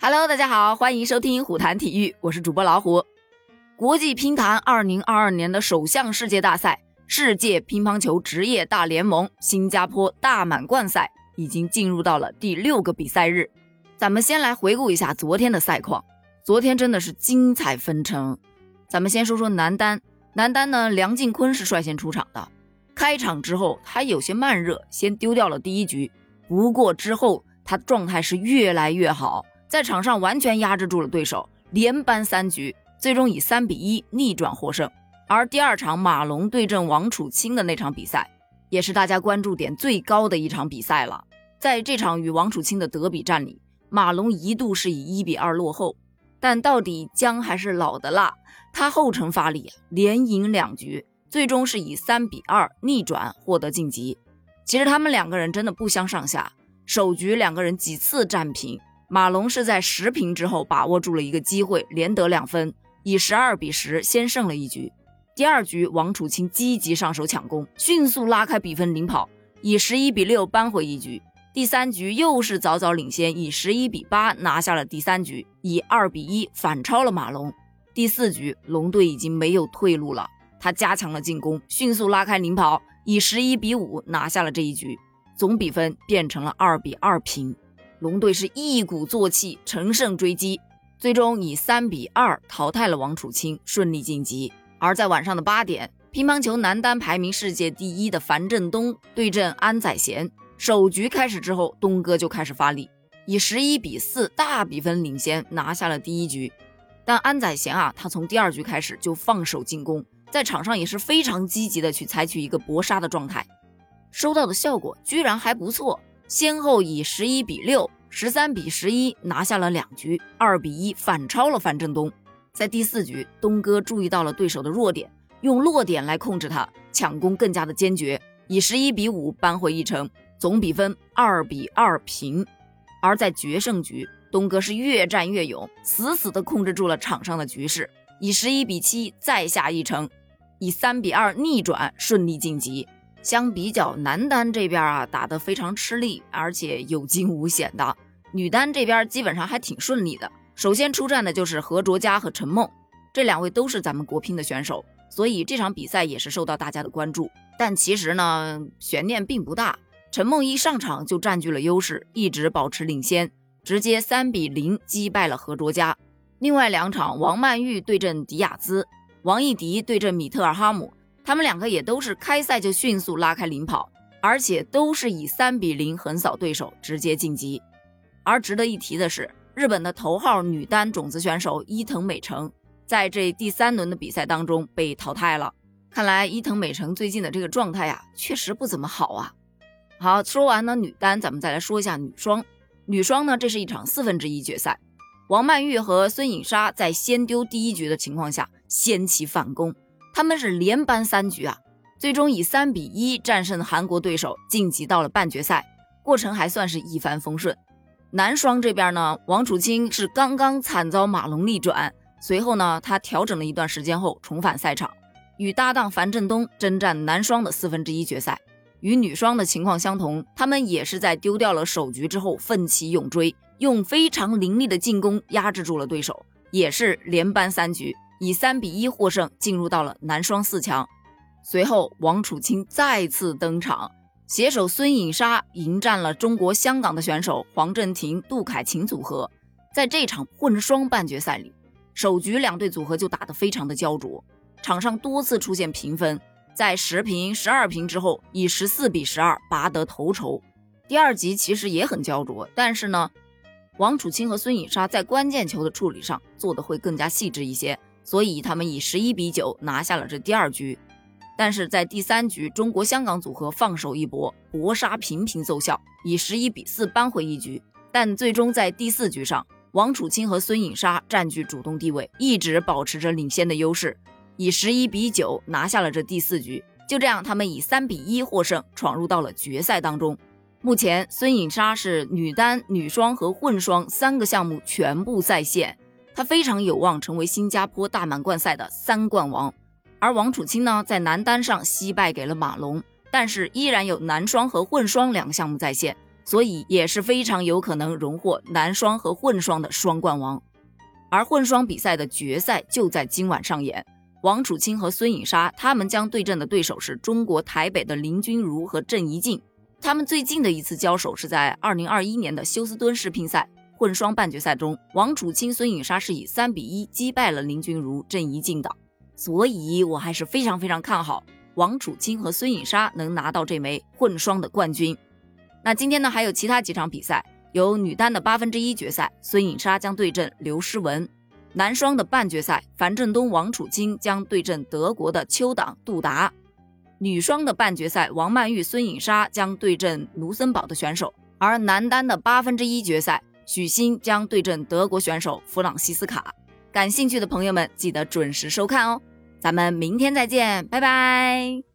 Hello，大家好，欢迎收听虎谈体育，我是主播老虎。国际乒坛2022年的首项世界大赛——世界乒乓球职业大联盟新加坡大满贯赛已经进入到了第六个比赛日。咱们先来回顾一下昨天的赛况，昨天真的是精彩纷呈。咱们先说说男单，男单呢，梁靖昆是率先出场的。开场之后，他有些慢热，先丢掉了第一局。不过之后，他状态是越来越好。在场上完全压制住了对手，连扳三局，最终以三比一逆转获胜。而第二场马龙对阵王楚钦的那场比赛，也是大家关注点最高的一场比赛了。在这场与王楚钦的德比战里，马龙一度是以一比二落后，但到底姜还是老的辣，他后程发力，连赢两局，最终是以三比二逆转获得晋级。其实他们两个人真的不相上下，首局两个人几次战平。马龙是在十平之后把握住了一个机会，连得两分，以十二比十先胜了一局。第二局，王楚钦积极上手抢攻，迅速拉开比分领跑，以十一比六扳回一局。第三局又是早早领先，以十一比八拿下了第三局，以二比一反超了马龙。第四局，龙队已经没有退路了，他加强了进攻，迅速拉开领跑，以十一比五拿下了这一局，总比分变成了二比二平。龙队是一鼓作气，乘胜追击，最终以三比二淘汰了王楚钦，顺利晋级。而在晚上的八点，乒乓球男单排名世界第一的樊振东对阵安宰贤。首局开始之后，东哥就开始发力，以十一比四大比分领先，拿下了第一局。但安宰贤啊，他从第二局开始就放手进攻，在场上也是非常积极的去采取一个搏杀的状态，收到的效果居然还不错。先后以十一比六、十三比十一拿下了两局，二比一反超了樊振东。在第四局，东哥注意到了对手的弱点，用落点来控制他，抢攻更加的坚决，以十一比五扳回一城，总比分二比二平。而在决胜局，东哥是越战越勇，死死地控制住了场上的局势，以十一比七再下一城，以三比二逆转，顺利晋级。相比较男单这边啊，打得非常吃力，而且有惊无险的。女单这边基本上还挺顺利的。首先出战的就是何卓佳和陈梦，这两位都是咱们国乒的选手，所以这场比赛也是受到大家的关注。但其实呢，悬念并不大。陈梦一上场就占据了优势，一直保持领先，直接三比零击败了何卓佳。另外两场，王曼玉对阵迪亚兹，王艺迪对阵米特尔哈姆。他们两个也都是开赛就迅速拉开领跑，而且都是以三比零横扫对手，直接晋级。而值得一提的是，日本的头号女单种子选手伊藤美诚在这第三轮的比赛当中被淘汰了。看来伊藤美诚最近的这个状态呀，确实不怎么好啊。好，说完了女单，咱们再来说一下女双。女双呢，这是一场四分之一决赛，王曼玉和孙颖莎在先丢第一局的情况下掀起反攻。他们是连扳三局啊，最终以三比一战胜韩国对手，晋级到了半决赛。过程还算是一帆风顺。男双这边呢，王楚钦是刚刚惨遭马龙逆转，随后呢，他调整了一段时间后重返赛场，与搭档樊振东征战男双的四分之一决赛。与女双的情况相同，他们也是在丢掉了首局之后奋起勇追，用非常凌厉的进攻压制住了对手，也是连扳三局。以三比一获胜，进入到了男双四强。随后，王楚钦再次登场，携手孙颖莎迎战了中国香港的选手黄镇廷、杜凯琴组合。在这场混双半决赛里，首局两队组合就打得非常的焦灼，场上多次出现平分，在十平、十二平之后，以十四比十二拔得头筹。第二局其实也很焦灼，但是呢，王楚钦和孙颖莎在关键球的处理上做的会更加细致一些。所以他们以十一比九拿下了这第二局，但是在第三局，中国香港组合放手一搏，搏杀频频奏效，以十一比四扳回一局。但最终在第四局上，王楚钦和孙颖莎占据主动地位，一直保持着领先的优势，以十一比九拿下了这第四局。就这样，他们以三比一获胜，闯入到了决赛当中。目前，孙颖莎是女单、女双和混双三个项目全部在线。他非常有望成为新加坡大满贯赛的三冠王，而王楚钦呢，在男单上惜败给了马龙，但是依然有男双和混双两个项目在线，所以也是非常有可能荣获男双和混双的双冠王。而混双比赛的决赛就在今晚上演，王楚钦和孙颖莎他们将对阵的对手是中国台北的林君如和郑怡静。他们最近的一次交手是在二零二一年的休斯敦世乒赛混双半决赛中，王楚钦、孙颖莎是以三比一击败了林君如、郑怡静的。所以，我还是非常非常看好王楚钦和孙颖莎能拿到这枚混双的冠军。那今天呢，还有其他几场比赛，有女单的八分之一决赛，孙颖莎将对阵刘诗雯；男双的半决赛，樊振东、王楚钦将对阵德国的邱党、杜达。女双的半决赛，王曼玉、孙颖莎将对阵卢森堡的选手；而男单的八分之一决赛，许昕将对阵德国选手弗朗西斯卡。感兴趣的朋友们，记得准时收看哦！咱们明天再见，拜拜。